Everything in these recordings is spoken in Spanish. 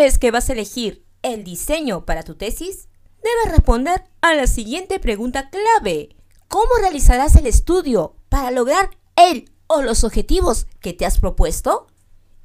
vez que vas a elegir el diseño para tu tesis, debes responder a la siguiente pregunta clave. ¿Cómo realizarás el estudio para lograr el o los objetivos que te has propuesto?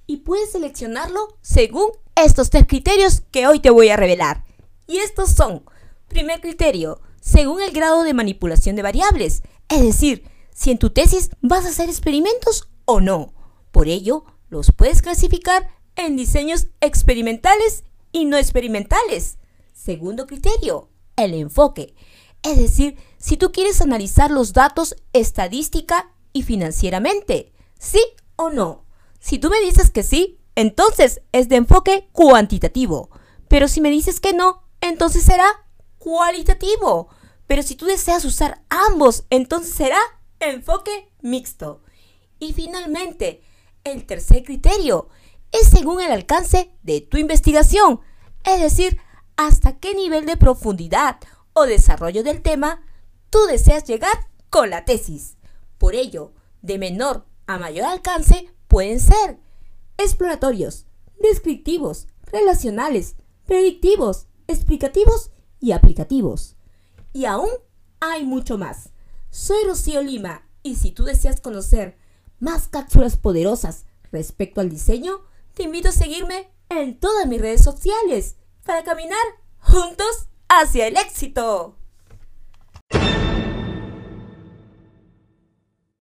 Y puedes seleccionarlo según estos tres criterios que hoy te voy a revelar. Y estos son, primer criterio, según el grado de manipulación de variables, es decir, si en tu tesis vas a hacer experimentos o no. Por ello, los puedes clasificar en diseños experimentales y no experimentales. Segundo criterio, el enfoque. Es decir, si tú quieres analizar los datos estadística y financieramente, ¿sí o no? Si tú me dices que sí, entonces es de enfoque cuantitativo. Pero si me dices que no, entonces será cualitativo. Pero si tú deseas usar ambos, entonces será enfoque mixto. Y finalmente, el tercer criterio es según el alcance de tu investigación, es decir, hasta qué nivel de profundidad o desarrollo del tema tú deseas llegar con la tesis. Por ello, de menor a mayor alcance pueden ser exploratorios, descriptivos, relacionales, predictivos, explicativos y aplicativos. Y aún hay mucho más. Soy Rocío Lima y si tú deseas conocer más cápsulas poderosas respecto al diseño, te invito a seguirme en todas mis redes sociales para caminar juntos hacia el éxito.